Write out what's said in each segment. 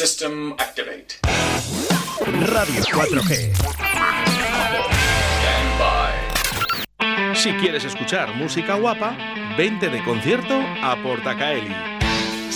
System activate. Radio 4G. Stand by. Si quieres escuchar música guapa, vente de concierto a Portacaeli.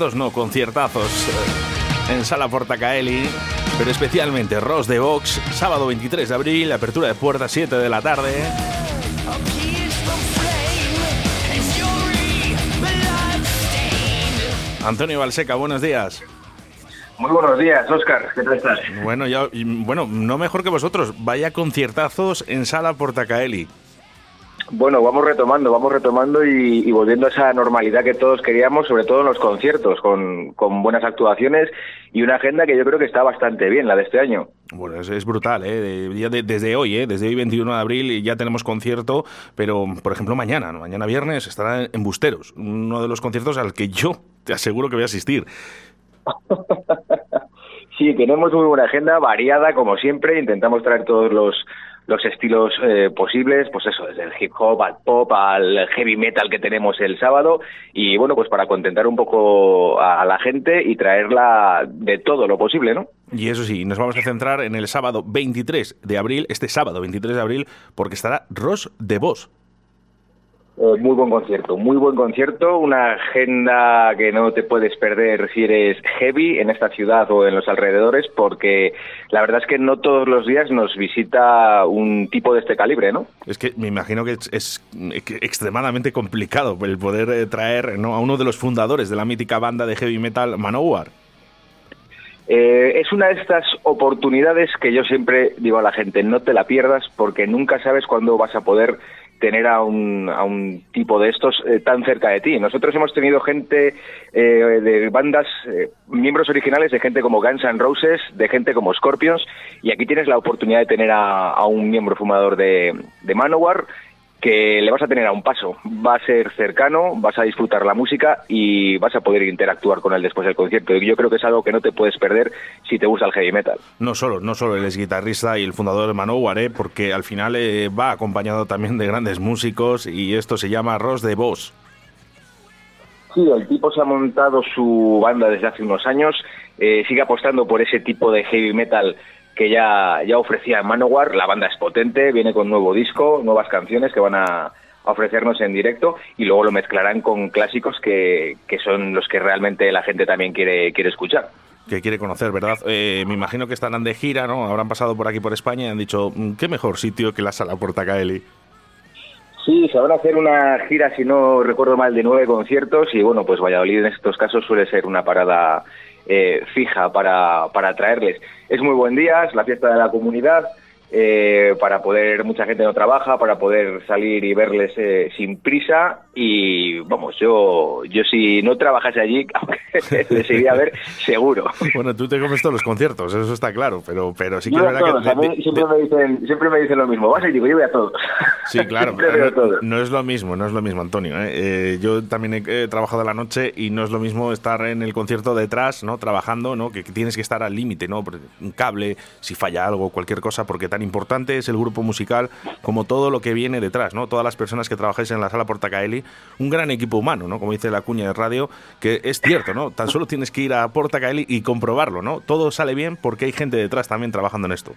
Conciertos no, conciertazos. eh, En Sala Portacaeli, pero especialmente Ross de Vox, sábado 23 de abril, apertura de puertas 7 de la tarde. Antonio Balseca, buenos días. Muy buenos días, Oscar. ¿Qué tal estás? Bueno, ya, bueno, no mejor que vosotros. Vaya conciertazos en Sala Portacaeli. Bueno, vamos retomando, vamos retomando y, y volviendo a esa normalidad que todos queríamos, sobre todo en los conciertos, con, con buenas actuaciones y una agenda que yo creo que está bastante bien, la de este año. Bueno, es, es brutal, ¿eh? Ya de- desde hoy, ¿eh? Desde hoy 21 de abril ya tenemos concierto, pero por ejemplo mañana, ¿no? mañana viernes estará en Busteros, uno de los conciertos al que yo te aseguro que voy a asistir. Sí, tenemos muy buena agenda, variada como siempre, intentamos traer todos los, los estilos eh, posibles, pues eso, desde el hip hop al pop, al heavy metal que tenemos el sábado, y bueno, pues para contentar un poco a, la gente y traerla de todo lo posible, ¿no? Y eso sí, nos vamos a centrar en el sábado 23 de abril, este sábado 23 de abril, porque estará Ross de Vos. Eh, muy buen concierto, muy buen concierto, una agenda que no te puedes perder si eres heavy en esta ciudad o en los alrededores, porque la verdad es que no todos los días nos visita un tipo de este calibre, ¿no? Es que me imagino que es, extremadamente complicado el poder eh, traer ¿no? a uno de los fundadores de la mítica banda de heavy metal Manowar. Eh, es una de estas oportunidades que yo siempre digo a la gente, no te la pierdas porque nunca sabes cuándo vas a poder tener a un, a un tipo de estos eh, tan cerca de ti. Nosotros hemos tenido gente eh, de bandas, eh, miembros originales de gente como Guns N' Roses, de gente como Scorpions, y aquí tienes la oportunidad de tener a, a un miembro fumador de, de Manowar que le vas a tener a un paso. Va a ser cercano, vas a disfrutar la música y vas a poder interactuar con él después del concierto. Y yo creo que es algo que no te puedes perder si te gusta el heavy metal. No solo, no solo él es guitarrista y el fundador de Manowar, ¿eh? porque al final eh, va acompañado también de grandes músicos y esto se llama Ross de Vos. Sí, el tipo se ha montado su banda desde hace unos años, eh, sigue apostando por ese tipo de heavy metal que ya, ya ofrecía Manowar. La banda es potente, viene con nuevo disco, nuevas canciones que van a, a ofrecernos en directo y luego lo mezclarán con clásicos que, que son los que realmente la gente también quiere, quiere escuchar. que quiere conocer, ¿verdad? Eh, me imagino que estarán de gira, ¿no? Habrán pasado por aquí por España y han dicho, "Mm, qué mejor sitio que la sala Portacaeli. Sí, se van a hacer una gira, si no recuerdo mal, de nueve conciertos y bueno, pues Valladolid en estos casos suele ser una parada eh, fija para, para traerles. Es muy buen día, es la fiesta de la comunidad, eh, para poder, mucha gente no trabaja, para poder salir y verles eh, sin prisa y vamos, yo, yo si no trabajase allí, aunque les iría a ver, seguro. Bueno, tú te comes todos los conciertos, eso está claro, pero, pero sí que Yo es verdad todos, que... a mí siempre, me dicen, siempre me dicen lo mismo, vas y digo, yo voy a todos. Sí, claro, pero no, es lo mismo, no es lo mismo, Antonio. ¿eh? Eh, yo también he eh, trabajado a la noche y no es lo mismo estar en el concierto detrás, ¿no? Trabajando, ¿no? Que, que tienes que estar al límite, ¿no? Un cable, si falla algo, cualquier cosa, porque tan importante es el grupo musical como todo lo que viene detrás, ¿no? Todas las personas que trabajáis en la sala Portacaeli, un gran equipo humano, ¿no? Como dice la cuña de radio, que es cierto, ¿no? Tan solo tienes que ir a Portacaeli y comprobarlo, ¿no? Todo sale bien porque hay gente detrás también trabajando en esto.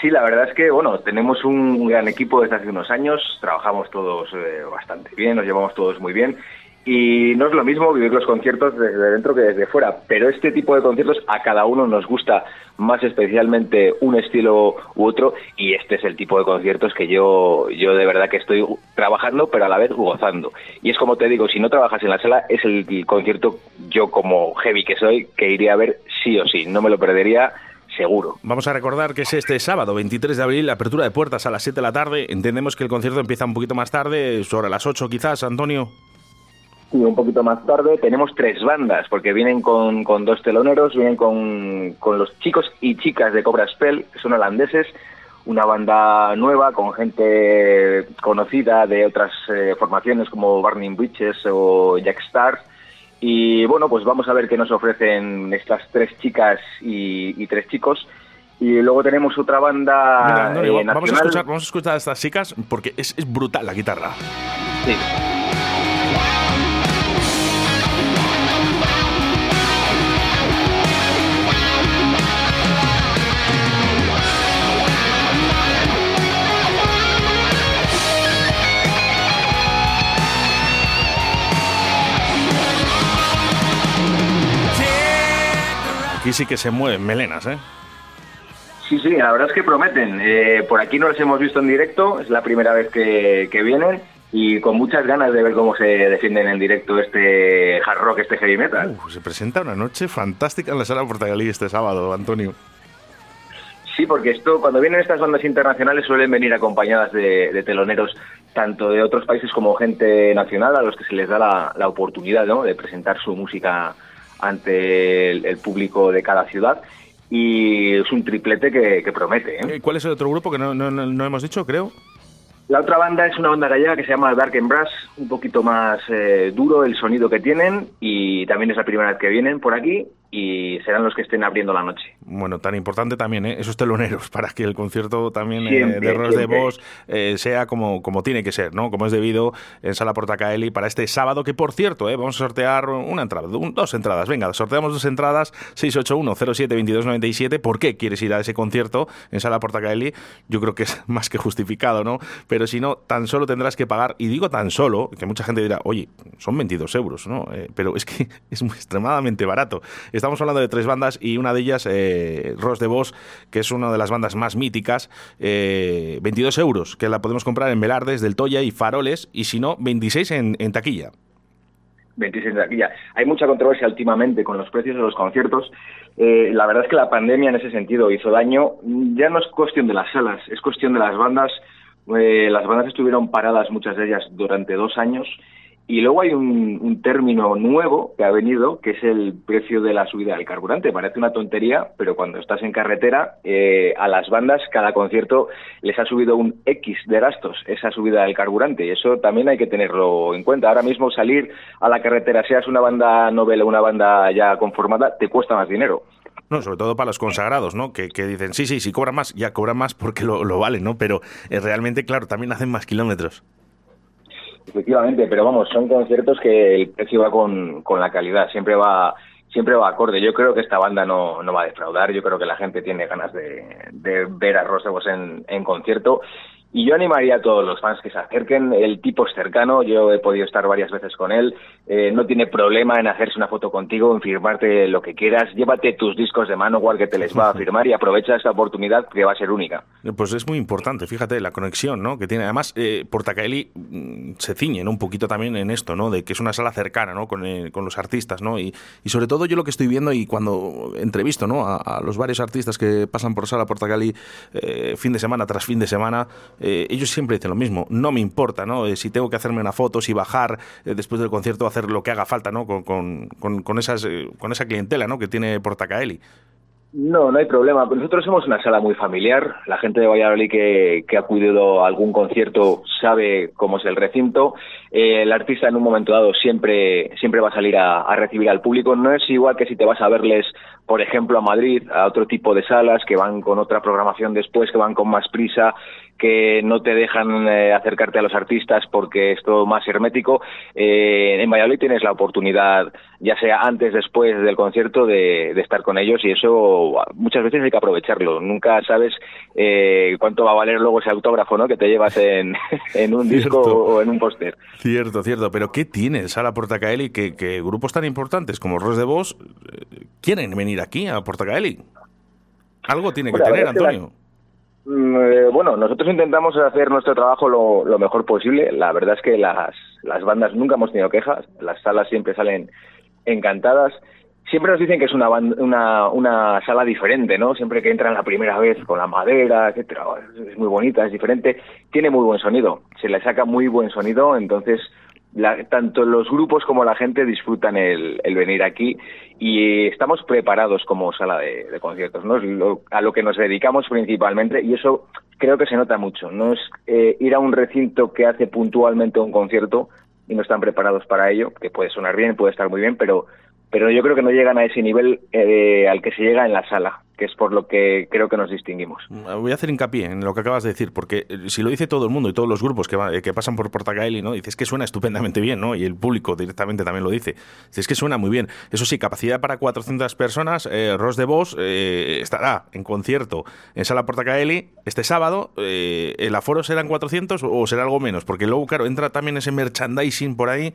Sí, la verdad es que, bueno, tenemos un gran equipo desde hace unos años, trabajamos todos eh, bastante bien, nos llevamos todos muy bien y no es lo mismo vivir los conciertos desde dentro que desde fuera, pero este tipo de conciertos a cada uno nos gusta más especialmente un estilo u otro y este es el tipo de conciertos que yo, yo de verdad que estoy trabajando pero a la vez gozando. Y es como te digo, si no trabajas en la sala es el concierto yo como heavy que soy que iría a ver sí o sí, no me lo perdería seguro. Vamos a recordar que es este sábado, 23 de abril, la apertura de puertas a las 7 de la tarde. Entendemos que el concierto empieza un poquito más tarde, sobre las 8 quizás, Antonio. Sí, un poquito más tarde. Tenemos tres bandas, porque vienen con, con dos teloneros, vienen con, con, los chicos y chicas de Cobra Spell, que son holandeses, una banda nueva con gente conocida de otras eh, formaciones como Burning Witches o Jack Stars. Y bueno, pues vamos a ver qué nos ofrecen estas tres chicas y, y tres chicos. Y luego tenemos otra banda eh, vamos, a escuchar, vamos a escuchar a estas chicas porque es, es brutal la guitarra. Sí. Aquí sí que se mueven melenas, ¿eh? Sí, sí, la verdad es que prometen. Eh, por aquí no los hemos visto en directo, es la primera vez que, vienen y con muchas ganas de ver cómo se defienden en directo este hard rock, este heavy metal. se presenta una noche fantástica en la sala Portagalí este sábado, Antonio. Sí, porque esto, cuando vienen estas bandas internacionales suelen venir acompañadas de, teloneros tanto de otros países como gente nacional a los que se les da la, la oportunidad ¿no? de presentar su música ante el, público de cada ciudad y es un triplete que, promete. ¿eh? ¿Cuál es el otro grupo que no, no, no hemos dicho, creo? La otra banda es una banda gallega que se llama Dark and Brass, un poquito más eh, duro el sonido que tienen y también es la primera vez que vienen por aquí y serán los que estén abriendo la noche. Bueno, tan importante también ¿eh? esos teloneros para que el concierto también eh, de Ros de Vos eh, sea como, como tiene que ser, ¿no? Como es debido en Sala Portacaeli para este sábado, que por cierto, ¿eh? vamos a sortear una entrada, dos entradas. Venga, sorteamos dos entradas, 681-07-2297. ¿Por qué quieres ir a ese concierto en Sala Portacaeli? Yo creo que es más que justificado, ¿no? Pero si no, tan solo tendrás que pagar, y digo tan solo, que mucha gente dirá, oye, son 22 euros, ¿no? pero es que es muy extremadamente barato Estamos hablando de tres bandas y una de ellas, eh, de Vos, que es una de las bandas más míticas, 22 eh, euros, que la podemos comprar en Velardes, del Toya y Faroles, y si no, 26 en, taquilla. 26 en taquilla. Hay mucha controversia últimamente con los precios de los conciertos. Eh, la verdad es que la pandemia en ese sentido hizo daño. Ya no es cuestión de las salas, es cuestión de las bandas. las bandas estuvieron paradas, muchas de ellas, durante dos años y luego hay un, término nuevo que ha venido, que es el precio de la subida del carburante. Parece una tontería, pero cuando estás en carretera, eh, a las bandas cada concierto les ha subido un X de gastos, esa subida del carburante. Y eso también hay que tenerlo en cuenta. Ahora mismo salir a la carretera, seas una banda novela o una banda ya conformada, te cuesta más dinero. No, sobre todo para los consagrados, ¿no? Que, dicen, sí, sí, si cobran más, ya cobran más porque lo, lo valen, ¿no? Pero eh, realmente, claro, también hacen más kilómetros. Efectivamente, pero vamos, son conciertos que el precio va con, con la calidad, siempre va siempre va acorde. Yo creo que esta banda no, no va a defraudar, yo creo que la gente tiene ganas de, de ver a Rosevos en, en concierto y yo animaría a todos los fans que se acerquen. El tipo es cercano, yo he podido estar varias veces con él. Eh, no tiene problema en hacerse una foto contigo, en firmarte lo que quieras. Llévate tus discos de mano, igual que te les va a firmar y aprovecha esta oportunidad que va a ser única. Pues es muy importante, fíjate, la conexión ¿no? que tiene. Además, eh, Portacaeli mm, se ciñe un poquito también en esto, ¿no? de que es una sala cercana ¿no? con, eh, con los artistas. ¿no? Y, y, sobre todo yo lo que estoy viendo y cuando entrevisto ¿no? a, los varios artistas que pasan por sala Portacaeli eh, fin de semana tras fin de semana, eh, ellos siempre dicen lo mismo, no me importa, ¿no? Eh, si tengo que hacerme una foto, si bajar eh, después del concierto, hacer lo que haga falta, ¿no? Con, con, con, esas, con esa clientela, ¿no? Que tiene Portacaeli. No, no hay problema. Nosotros somos una sala muy familiar. La gente de Valladolid que, que ha acudido a algún concierto sabe cómo es el recinto. El artista en un momento dado siempre, siempre va a salir a, recibir al público. No es igual que si te vas a verles, por ejemplo, a Madrid, a otro tipo de salas que van con otra programación después, que van con más prisa, que no te dejan eh, acercarte a los artistas porque es todo más hermético. Eh, en Valladolid tienes la oportunidad, ya sea antes, después del concierto, de, de, estar con ellos y eso muchas veces hay que aprovecharlo. Nunca sabes eh, cuánto va a valer luego ese autógrafo ¿no? que te llevas en, en un Cierto. disco o en un póster. Cierto, cierto. Pero ¿qué tiene Sala Portacaeli que, que grupos tan importantes como Ros de Vos eh, quieren venir aquí a Portacaeli? Algo tiene que Bueno, tener, Antonio. Mm, eh, bueno, nosotros intentamos hacer nuestro trabajo lo, lo mejor posible. La verdad es que las, las bandas nunca hemos tenido quejas, las salas siempre salen encantadas. Siempre nos dicen que es una, una sala diferente, ¿no? Siempre que entran la primera vez con la madera, etcétera, es muy bonita, es diferente. Tiene muy buen sonido, se le saca muy buen sonido, entonces la- tanto los grupos como la gente disfrutan el, el venir aquí y estamos preparados como sala de, de conciertos, ¿no? Es lo- a lo que nos dedicamos principalmente y eso creo que se nota mucho. No es eh, ir a un recinto que hace puntualmente un concierto y no están preparados para ello, que puede sonar bien, puede estar muy bien, pero pero yo creo que no llegan a ese nivel eh, al que se llega en la sala, que es por lo que creo que nos distinguimos. Voy a hacer hincapié en lo que acabas de decir, porque eh, si lo dice todo el mundo y todos los grupos que, va- eh, que pasan por Portacaeli, ¿no? Dices que suena estupendamente bien, ¿no? Y el público directamente también lo dice. Dices que suena muy bien. Eso sí, capacidad para 400 personas. Eh, de Vos eh, estará en concierto en Sala Portacaeli este sábado. ¿El aforo serán 400 o será algo menos? Porque luego, claro, entra también ese merchandising por ahí.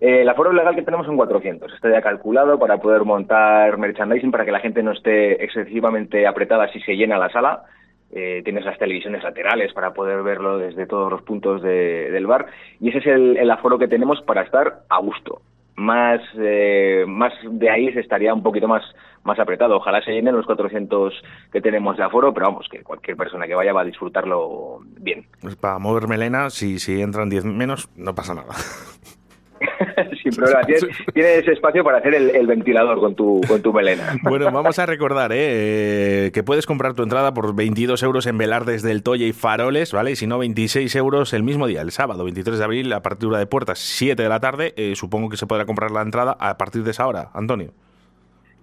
Eh, el aforo legal que tenemos son 400. Está ya calculado para poder montar merchandising para que la gente no esté excesivamente apretada si se llena la sala. Eh, tienes las televisiones laterales para poder verlo desde todos los puntos de- del bar. Y ese es el, aforo que tenemos para estar a gusto. Más, eh, más de ahí se estaría un poquito más, más apretado. Ojalá se llenen los 400 que tenemos de aforo, pero vamos, que cualquier persona que vaya va a disfrutarlo bien. Pues para mover melena, si, si entran 10 menos, no pasa nada. Sin problema. Tienes, tienes espacio para hacer el, el ventilador con tu, con tu melena. Bueno, vamos a recordar ¿eh? Eh, que puedes comprar tu entrada por 22 euros en Velardes del Toya y Faroles, ¿vale? Y si no, 26 euros el mismo día, el sábado 23 de abril, a partir de puertas 7 de la tarde. Eh, supongo que se podrá comprar la entrada a partir de esa hora, Antonio.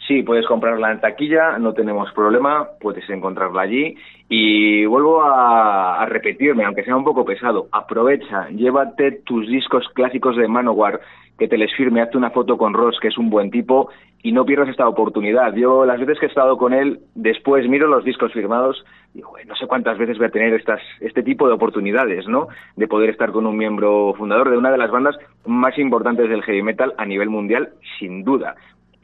Sí, puedes comprarla en taquilla, no tenemos problema, puedes encontrarla allí. Y vuelvo a, repetirme, aunque sea un poco pesado, aprovecha, llévate tus discos clásicos de Manowar, que te les firme, hazte una foto con Ross, que es un buen tipo, y no pierdas esta oportunidad. Yo las veces que he estado con él, después miro los discos firmados, y digo, "Joder, no sé cuántas veces voy a tener estas, este tipo de oportunidades, ¿no? De poder estar con un miembro fundador de una de las bandas más importantes del heavy metal a nivel mundial, sin duda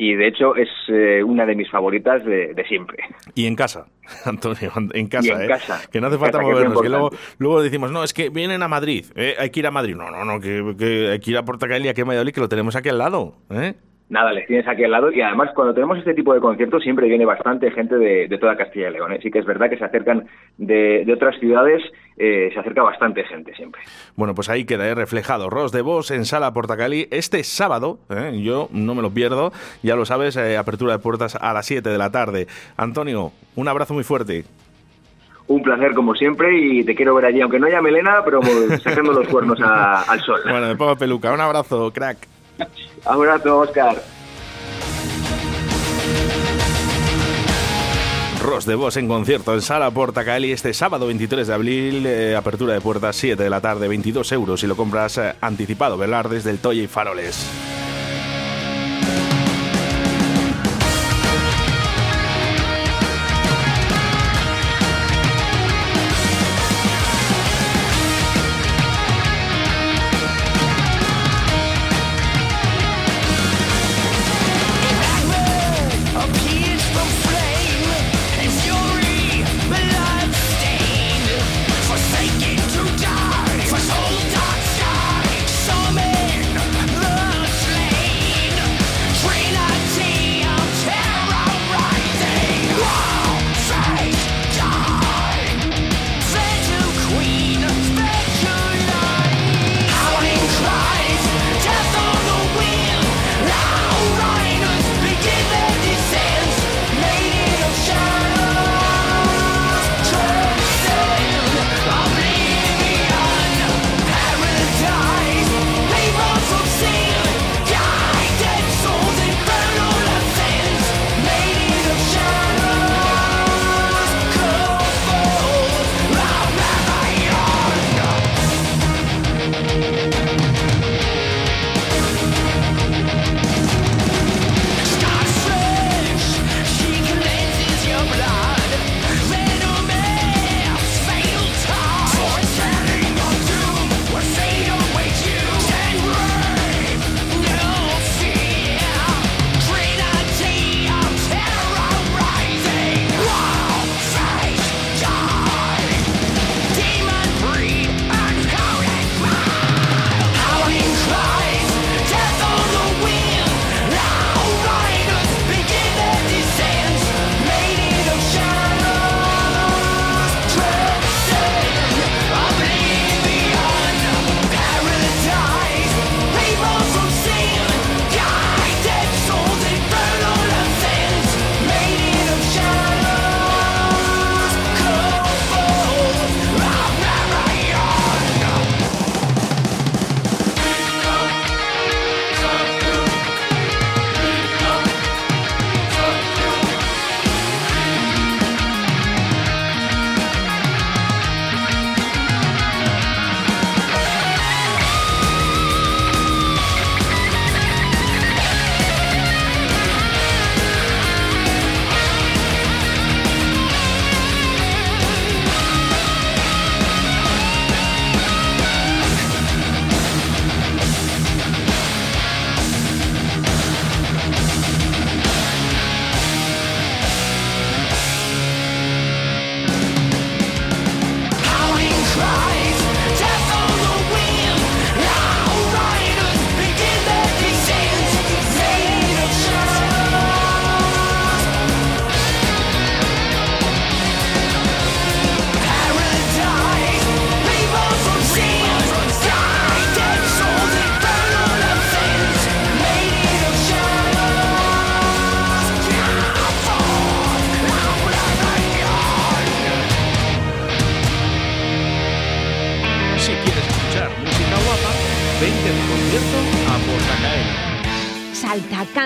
y de hecho es eh, una de mis favoritas de, de siempre. Y en casa, Antonio, en casa, Y en ¿eh? casa. Que no hace falta que movernos, que luego, luego decimos, no, es que vienen a Madrid, ¿eh? hay que ir a Madrid. No, no, no, que, que hay que ir a Portacaeli, aquí a Valladolid, que lo tenemos aquí al lado, ¿eh? Nada, les tienes aquí al lado y además cuando tenemos este tipo de conciertos siempre viene bastante gente de, de toda Castilla y León. ¿eh? Sí que es verdad que se acercan de, de otras ciudades, eh, se acerca bastante gente siempre. Bueno, pues ahí queda ¿eh? reflejado Ros de Vos en Sala Portacali este sábado. ¿eh? Yo no me lo pierdo, ya lo sabes, eh, apertura de puertas a las 7 de la tarde. Antonio, un abrazo muy fuerte. Un placer como siempre y te quiero ver allí, aunque no haya melena, pero sacando los cuernos a- al sol. Bueno, me pongo peluca. Un abrazo, crack. Abrazo, Oscar. Ros de Vos en concierto en Sala Portacali este sábado 23 de abril, eh, apertura de puertas 7 de la tarde, 22 euros si lo compras eh, anticipado, velar desde el Toya y Faroles.